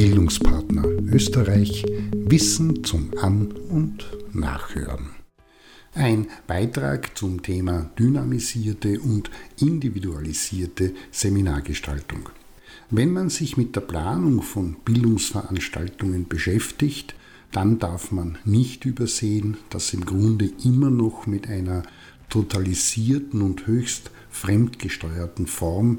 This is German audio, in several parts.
Bildungspartner Österreich Wissen zum An- und Nachhören. Ein Beitrag zum Thema dynamisierte und individualisierte Seminargestaltung. Wenn man sich mit der Planung von Bildungsveranstaltungen beschäftigt, dann darf man nicht übersehen, dass im Grunde immer noch mit einer totalisierten und höchst fremdgesteuerten Form,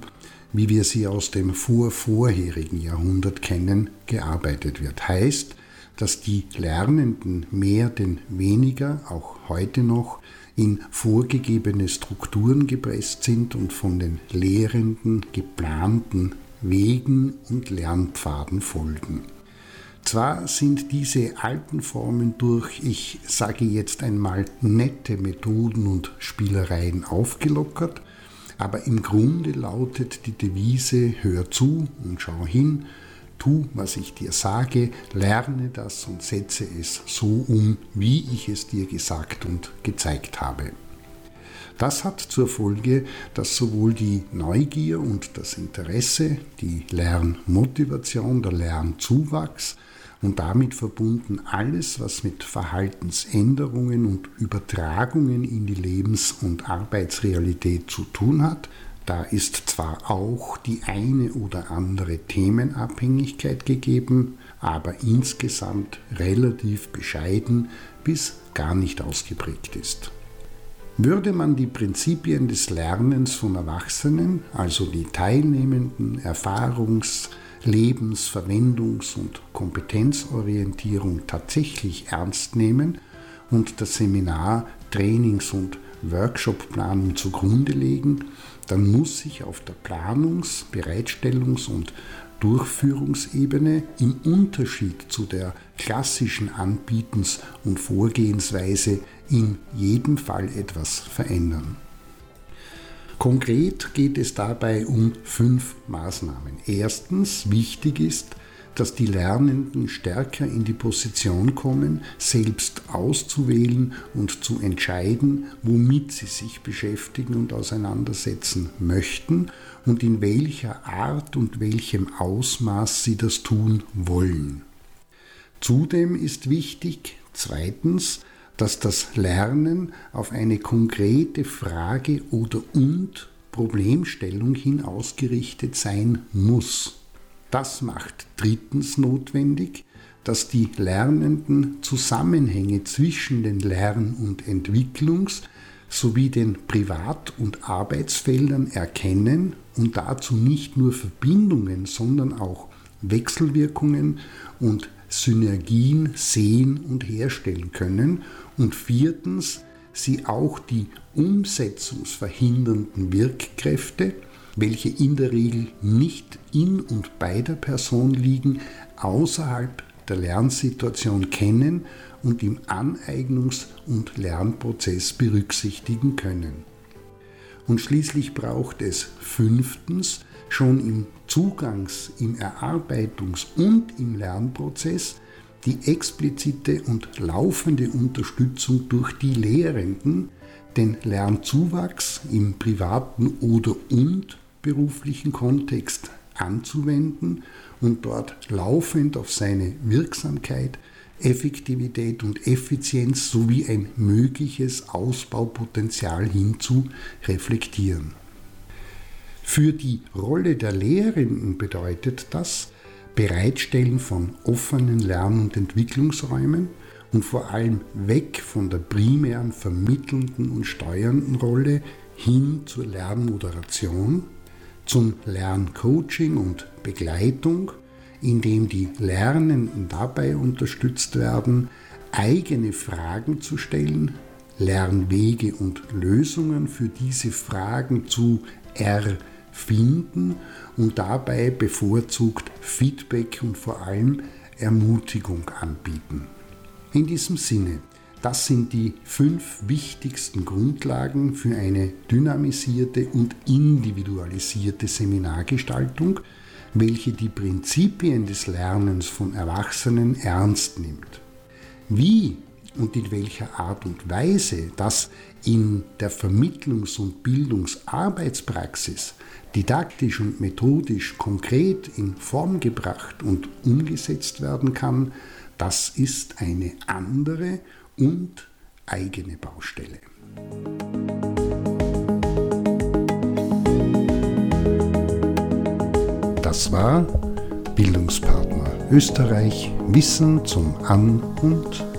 wie wir sie aus dem vorvorherigen Jahrhundert kennen, gearbeitet wird. Heißt, dass die Lernenden mehr denn weniger, auch heute noch, in vorgegebene Strukturen gepresst sind und von den Lehrenden geplanten Wegen und Lernpfaden folgen. Zwar sind diese alten Formen durch, ich sage jetzt einmal, nette Methoden und Spielereien aufgelockert, aber im Grunde lautet die Devise, hör zu und schau hin, tu, was ich dir sage, lerne das und setze es so um, wie ich es dir gesagt und gezeigt habe. Das hat zur Folge, dass sowohl die Neugier und das Interesse, die Lernmotivation, der Lernzuwachs und damit verbunden alles, was mit Verhaltensänderungen und Übertragungen in die Lebens- und Arbeitsrealität zu tun hat, da ist zwar auch die eine oder andere Themenabhängigkeit gegeben, aber insgesamt relativ bescheiden bis gar nicht ausgeprägt ist. Würde man die Prinzipien des Lernens von Erwachsenen, also die teilnehmenden Erfahrungs-, Lebens-, Verwendungs- und Kompetenzorientierung tatsächlich ernst nehmen und das Seminar, Trainings- und Workshopplanung zugrunde legen, dann muss sich auf der Planungs-, Bereitstellungs- und Durchführungsebene im Unterschied zu der klassischen Anbietens- und Vorgehensweise in jedem Fall etwas verändern. Konkret geht es dabei um fünf Maßnahmen. Erstens, wichtig ist, dass die Lernenden stärker in die Position kommen, selbst auszuwählen und zu entscheiden, womit sie sich beschäftigen und auseinandersetzen möchten und in welcher Art und welchem Ausmaß sie das tun wollen. Zudem ist wichtig, zweitens, dass das Lernen auf eine konkrete Frage oder und Problemstellung hin ausgerichtet sein muss. Das macht drittens notwendig, dass die Lernenden Zusammenhänge zwischen den Lern- und Entwicklungs- sowie den Privat- und Arbeitsfeldern erkennen und dazu nicht nur Verbindungen, sondern auch Wechselwirkungen und Synergien sehen und herstellen können. Und viertens, sie auch die umsetzungsverhindernden Wirkkräfte, welche in der Regel nicht in und bei der Person liegen, außerhalb der Lernsituation kennen und im Aneignungs- und Lernprozess berücksichtigen können. Und schließlich braucht es fünftens schon im Zugangs-, im Erarbeitungs- und im Lernprozess die explizite und laufende Unterstützung durch die Lehrenden, den Lernzuwachs im privaten oder und beruflichen Kontext anzuwenden und dort laufend auf seine Wirksamkeit, Effektivität und Effizienz sowie ein mögliches Ausbaupotenzial hin zu reflektieren. Für die Rolle der Lehrenden bedeutet das Bereitstellen von offenen Lern- und Entwicklungsräumen und vor allem weg von der primären vermittelnden und steuernden Rolle hin zur Lernmoderation, zum Lerncoaching und Begleitung, indem die Lernenden dabei unterstützt werden, eigene Fragen zu stellen, Lernwege und Lösungen für diese Fragen zu erfinden und dabei bevorzugt Feedback und vor allem Ermutigung anbieten. In diesem Sinne, das sind die fünf wichtigsten Grundlagen für eine dynamisierte und individualisierte Seminargestaltung, welche die Prinzipien des Lernens von Erwachsenen ernst nimmt. Wie und in welcher Art und Weise das in der Vermittlungs- und Bildungsarbeitspraxis didaktisch und methodisch konkret in Form gebracht und umgesetzt werden kann, das ist eine andere und eigene Baustelle. Das war Bildungspartner Österreich Wissen zum An- und